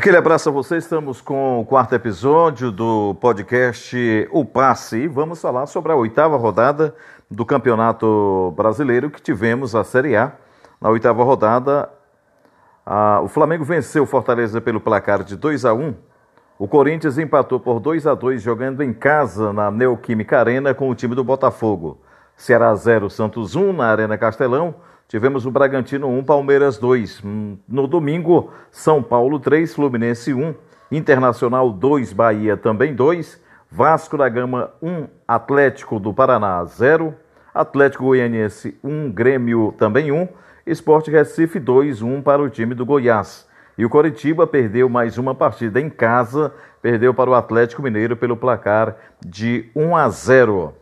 Aquele abraço a você, estamos com o quarto episódio do podcast O Passe e vamos falar sobre a oitava rodada do Campeonato Brasileiro que tivemos a Série A. Na oitava rodada, a, o Flamengo venceu o Fortaleza pelo placar de 2 a 1 o Corinthians empatou por 2 a 2 jogando em casa na Neoquímica Arena com o time do Botafogo. Ceará 0, Santos 1 na Arena Castelão. Tivemos o Bragantino 1, Palmeiras 2. Hum, no domingo, São Paulo 3, Fluminense 1, Internacional 2, Bahia também 2, Vasco da Gama 1, Atlético do Paraná 0, Atlético Goianiense 1, Grêmio também 1, Esporte Recife 2, 1 para o time do Goiás. E o Coritiba perdeu mais uma partida em casa, perdeu para o Atlético Mineiro pelo placar de 1 a 0.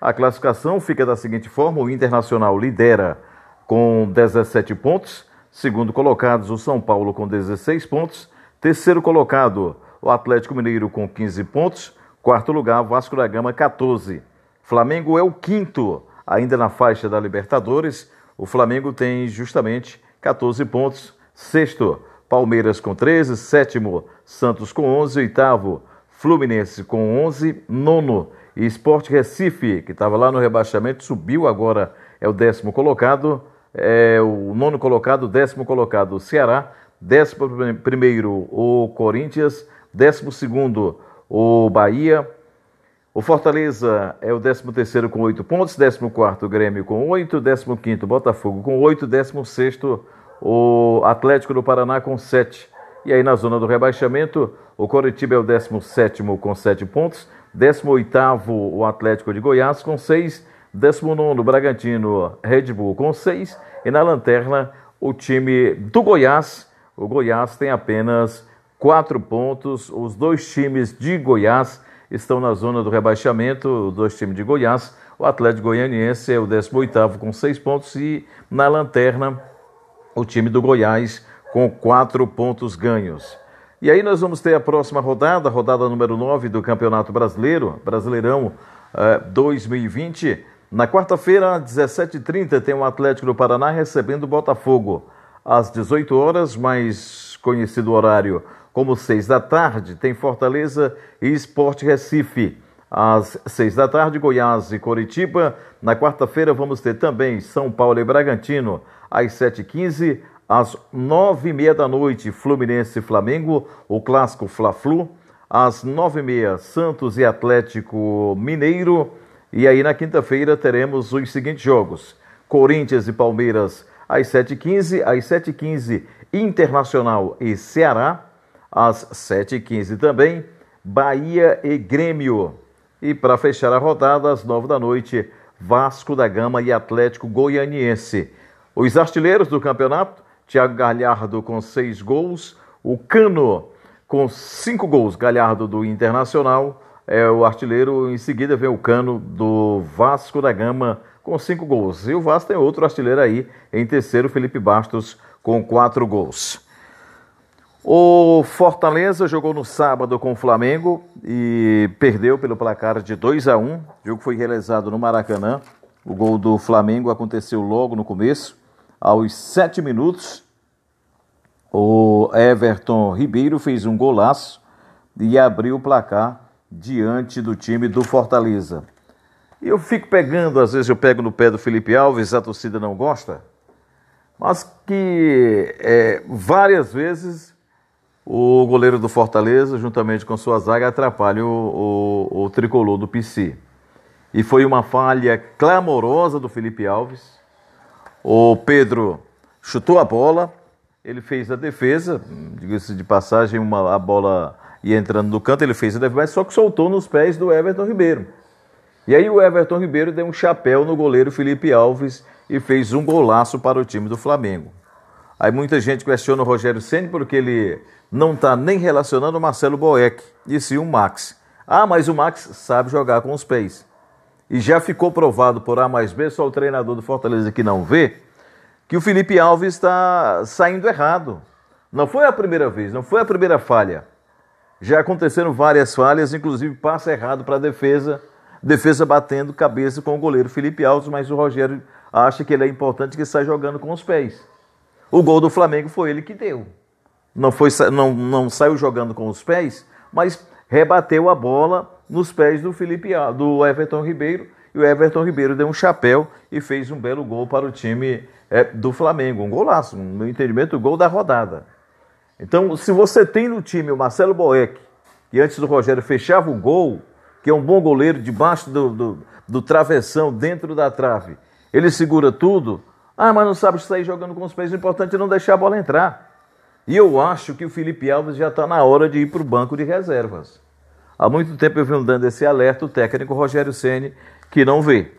A classificação fica da seguinte forma: o Internacional lidera com 17 pontos. Segundo colocados, o São Paulo com 16 pontos. Terceiro colocado, o Atlético Mineiro com 15 pontos. Quarto lugar, Vasco da Gama, 14. Flamengo é o quinto, ainda na faixa da Libertadores. O Flamengo tem justamente 14 pontos. Sexto, Palmeiras com 13. Sétimo, Santos com 11. Oitavo, Fluminense com 11. Nono, Esporte Recife, que estava lá no rebaixamento, subiu agora, é o décimo colocado é, o nono colocado, décimo colocado o Ceará, décimo primeiro o Corinthians, décimo segundo o Bahia, o Fortaleza é o décimo terceiro com oito pontos, décimo quarto o Grêmio com oito, décimo quinto Botafogo com oito, décimo sexto o Atlético do Paraná com sete. E aí na zona do rebaixamento, o Coritiba é o décimo sétimo com sete pontos, décimo oitavo o Atlético de Goiás com seis, 19 Bragantino Red Bull com 6 e na lanterna o time do Goiás. O Goiás tem apenas 4 pontos. Os dois times de Goiás estão na zona do rebaixamento, os dois times de Goiás. O Atlético Goianiense é o 18 com 6 pontos e na lanterna o time do Goiás com 4 pontos ganhos. E aí nós vamos ter a próxima rodada, rodada número 9 do Campeonato Brasileiro, Brasileirão eh, 2020. Na quarta-feira, às 17h30, tem o Atlético do Paraná recebendo o Botafogo. Às 18 horas, mais conhecido horário como 6 da tarde, tem Fortaleza e Esporte Recife. Às 6 da tarde, Goiás e Coritiba. Na quarta-feira, vamos ter também São Paulo e Bragantino. Às 7h15, às 9h30 da noite, Fluminense e Flamengo, o clássico Fla-Flu. Às 9h30, Santos e Atlético Mineiro. E aí na quinta-feira teremos os seguintes jogos: Corinthians e Palmeiras às 7h15, às 7h15 Internacional e Ceará, às 7h15 também Bahia e Grêmio. E para fechar a rodada, às 9 da noite, Vasco da Gama e Atlético Goianiense. Os artilheiros do campeonato, Thiago Galhardo com seis gols, o Cano com cinco gols, Galhardo do Internacional, é o artilheiro. Em seguida vem o Cano do Vasco da Gama com cinco gols. E o Vasco tem outro artilheiro aí, em terceiro, Felipe Bastos, com quatro gols. O Fortaleza jogou no sábado com o Flamengo e perdeu pelo placar de 2 a 1. O jogo foi realizado no Maracanã. O gol do Flamengo aconteceu logo no começo, aos sete minutos. O Everton Ribeiro fez um golaço e abriu o placar diante do time do Fortaleza. E eu fico pegando, às vezes eu pego no pé do Felipe Alves, a torcida não gosta, mas que é, várias vezes o goleiro do Fortaleza, juntamente com sua zaga, atrapalha o, o, o tricolor do PC. E foi uma falha clamorosa do Felipe Alves. O Pedro chutou a bola, ele fez a defesa, diga-se de passagem, uma, a bola e entrando no canto, ele fez a defesa, só que soltou nos pés do Everton Ribeiro. E aí o Everton Ribeiro deu um chapéu no goleiro Felipe Alves e fez um golaço para o time do Flamengo. Aí muita gente questiona o Rogério Ceni porque ele não está nem relacionando o Marcelo Boeck e sim o Max. Ah, mas o Max sabe jogar com os pés. E já ficou provado por A mais B, só o treinador do Fortaleza que não vê, que o Felipe Alves está saindo errado. Não foi a primeira vez, não foi a primeira falha. Já aconteceram várias falhas, inclusive passe errado para a defesa, defesa batendo cabeça com o goleiro Felipe Alves, mas o Rogério acha que ele é importante que sai jogando com os pés. O gol do Flamengo foi ele que deu. não, foi, não, não saiu jogando com os pés, mas rebateu a bola nos pés do Felipe do Everton Ribeiro e o Everton Ribeiro deu um chapéu e fez um belo gol para o time é, do Flamengo, um golaço, no entendimento, o gol da rodada. Então, se você tem no time o Marcelo Boeck, que antes do Rogério fechava o gol, que é um bom goleiro debaixo do, do, do travessão, dentro da trave, ele segura tudo. Ah, mas não sabe sair jogando com os pés. O importante é não deixar a bola entrar. E eu acho que o Felipe Alves já está na hora de ir para o banco de reservas. Há muito tempo eu venho dando esse alerta, o técnico Rogério Ceni que não vê.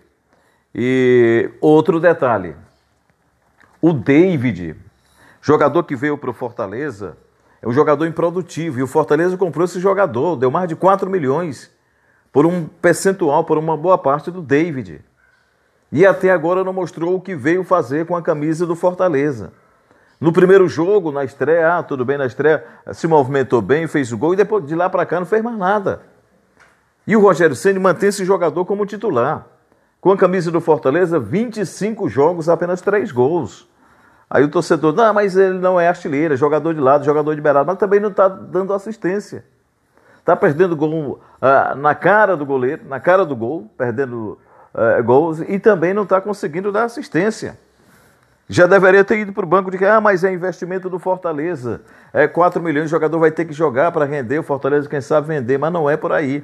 E outro detalhe: o David, jogador que veio para o Fortaleza, é um jogador improdutivo. E o Fortaleza comprou esse jogador, deu mais de 4 milhões por um percentual, por uma boa parte do David. E até agora não mostrou o que veio fazer com a camisa do Fortaleza. No primeiro jogo, na estreia, ah, tudo bem, na estreia, se movimentou bem, fez o gol e depois de lá para cá não fez mais nada. E o Rogério Ceni mantém esse jogador como titular. Com a camisa do Fortaleza, 25 jogos, apenas 3 gols. Aí o torcedor, não, mas ele não é artilheiro, é jogador de lado, jogador de beirado, mas também não está dando assistência. Está perdendo gol ah, na cara do goleiro, na cara do gol, perdendo ah, gols, e também não está conseguindo dar assistência. Já deveria ter ido para o banco de que, ah, mas é investimento do Fortaleza. É 4 milhões, o jogador vai ter que jogar para render, o Fortaleza, quem sabe, vender, mas não é por aí.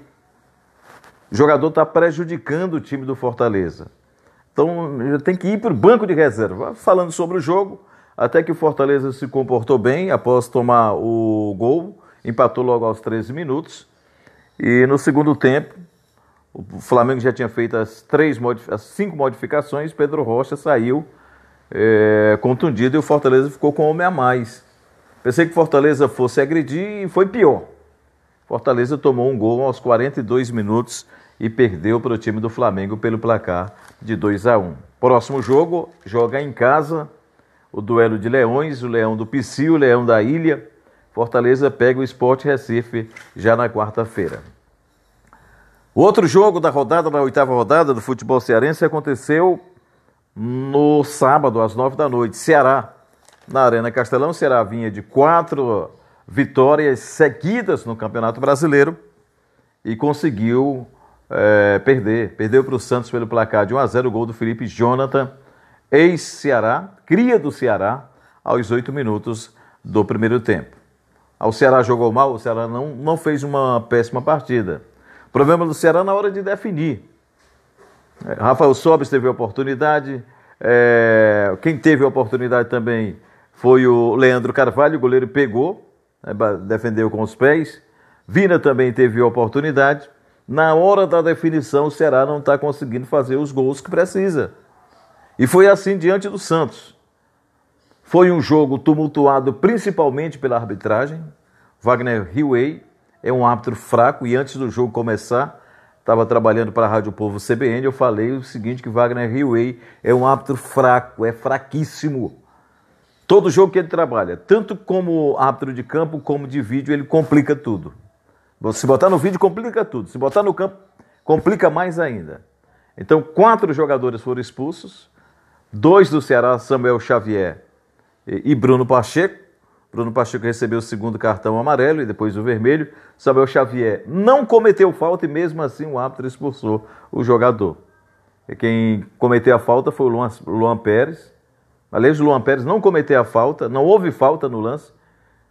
O jogador está prejudicando o time do Fortaleza. Então, já tem que ir para o banco de reserva. Falando sobre o jogo, até que o Fortaleza se comportou bem após tomar o gol, empatou logo aos 13 minutos. E no segundo tempo, o Flamengo já tinha feito as, três, as cinco modificações, Pedro Rocha saiu é, contundido e o Fortaleza ficou com homem a mais. Pensei que Fortaleza fosse agredir e foi pior. Fortaleza tomou um gol aos 42 minutos e perdeu para o time do Flamengo pelo placar de 2 a 1. Próximo jogo, joga em casa o duelo de Leões, o Leão do Pici, o Leão da Ilha. Fortaleza pega o Sport Recife já na quarta-feira. O outro jogo da rodada, na oitava rodada do futebol cearense, aconteceu no sábado, às nove da noite, Ceará, na Arena Castelão. Ceará vinha de quatro vitórias seguidas no Campeonato Brasileiro e conseguiu é, perder. Perdeu para o Santos pelo placar de 1 a 0 o gol do Felipe Jonathan, ex-Ceará, cria do Ceará, aos oito minutos do primeiro tempo. O Ceará jogou mal, o Ceará não, não fez uma péssima partida. Problema do Ceará na hora de definir. É, Rafael Sobes teve a oportunidade. É, quem teve a oportunidade também foi o Leandro Carvalho, o goleiro pegou, né, defendeu com os pés. Vina também teve a oportunidade. Na hora da definição, o Ceará não está conseguindo fazer os gols que precisa. E foi assim diante do Santos. Foi um jogo tumultuado principalmente pela arbitragem. Wagner Hillway é um árbitro fraco e antes do jogo começar, estava trabalhando para a Rádio Povo CBN, eu falei o seguinte, que Wagner Hillway é um árbitro fraco, é fraquíssimo. Todo jogo que ele trabalha, tanto como árbitro de campo como de vídeo, ele complica tudo. Se botar no vídeo, complica tudo. Se botar no campo, complica mais ainda. Então, quatro jogadores foram expulsos, dois do Ceará, Samuel Xavier e Bruno Pacheco. Bruno Pacheco recebeu o segundo cartão amarelo e depois o vermelho. Samuel Xavier não cometeu falta e mesmo assim o árbitro expulsou o jogador. E quem cometeu a falta foi o Luan, Luan Pérez. Aliás, o Luan Pérez não cometeu a falta, não houve falta no lance.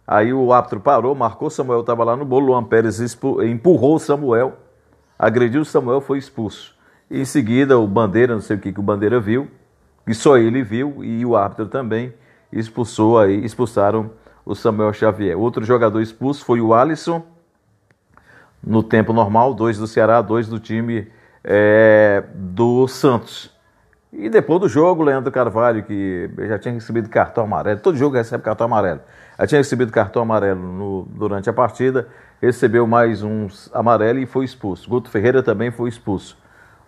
Aí o árbitro parou, marcou, Samuel estava lá no bolo, Luan Pérez empurrou Samuel, agrediu Samuel, foi expulso. E em seguida o Bandeira, não sei o que, que o Bandeira viu, e só ele viu, e o árbitro também expulsou aí, expulsaram o Samuel Xavier. Outro jogador expulso foi o Alisson, no tempo normal, dois do Ceará, dois do time é, do Santos. E depois do jogo, Leandro Carvalho, que já tinha recebido cartão amarelo, todo jogo recebe cartão amarelo. Já tinha recebido cartão amarelo no, durante a partida, recebeu mais um amarelo e foi expulso. Guto Ferreira também foi expulso.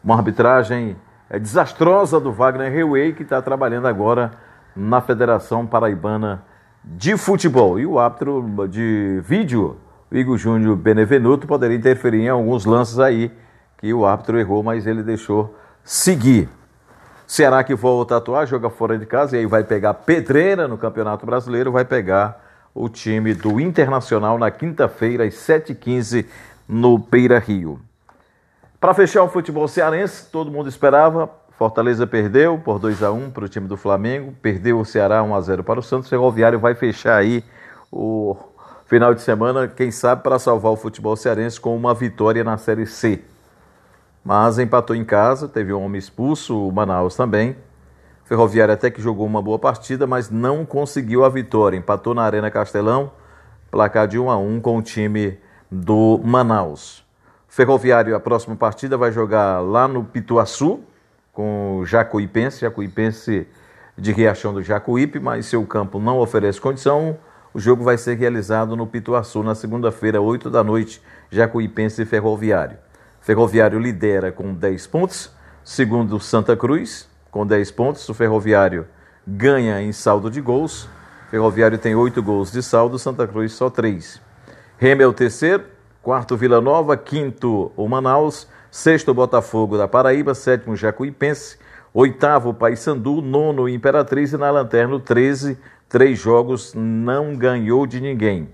Uma arbitragem é, desastrosa do Wagner Rewey, que está trabalhando agora na Federação Paraibana de futebol. E o árbitro de vídeo, Igor Júnior Benevenuto, poderia interferir em alguns lances aí que o árbitro errou, mas ele deixou seguir. Será que volta a atuar, joga fora de casa e aí vai pegar pedreira no Campeonato Brasileiro, vai pegar o time do Internacional na quinta-feira, às 7h15, no Peira Rio. Para fechar o futebol cearense, todo mundo esperava. Fortaleza perdeu por 2 a 1 para o time do Flamengo, perdeu o Ceará 1 a 0 para o Santos. O Ferroviário vai fechar aí o final de semana, quem sabe, para salvar o futebol cearense com uma vitória na Série C. Mas empatou em casa, teve um homem expulso, o Manaus também. O Ferroviário até que jogou uma boa partida, mas não conseguiu a vitória. Empatou na Arena Castelão, placar de 1 a 1 com o time do Manaus. Ferroviário, a próxima partida vai jogar lá no Pituaçu, com o Jacuipense, Jacuipense de Riachão do Jacuípe, mas seu campo não oferece condição. O jogo vai ser realizado no Pituaçu na segunda-feira, 8 da noite, Jacuipense e Ferroviário. Ferroviário lidera com 10 pontos, segundo Santa Cruz, com 10 pontos. O Ferroviário ganha em saldo de gols. Ferroviário tem 8 gols de saldo, Santa Cruz só 3. Remy é o terceiro, quarto Vila Nova, quinto o Manaus, sexto Botafogo da Paraíba, sétimo Jacuipense, oitavo Paysandu, nono Imperatriz e na Lanterna 13, três jogos, não ganhou de ninguém.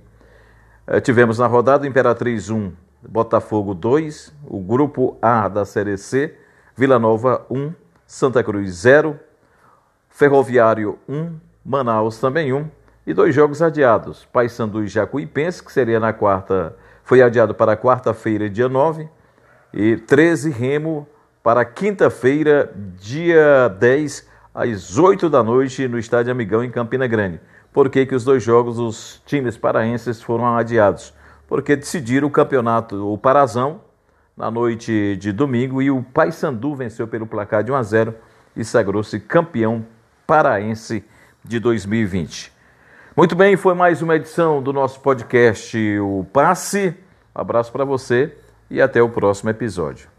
Eh, tivemos na rodada Imperatriz 1, Botafogo 2, o grupo A da Série C, Vila Nova 1, Santa Cruz 0, Ferroviário 1, Manaus também 1 e dois jogos adiados. Paysandu e Jacuipense, que seria na quarta, foi adiado para quarta-feira, dia 9, e 13 Remo para quinta-feira, dia 10, às 8 da noite, no Estádio Amigão, em Campina Grande. Por que, que os dois jogos, os times paraenses foram adiados? Porque decidiram o campeonato, o Parazão, na noite de domingo, e o Paysandu venceu pelo placar de 1 a 0 e sagrou-se campeão paraense de 2020. Muito bem, foi mais uma edição do nosso podcast O Passe. Um abraço para você e até o próximo episódio.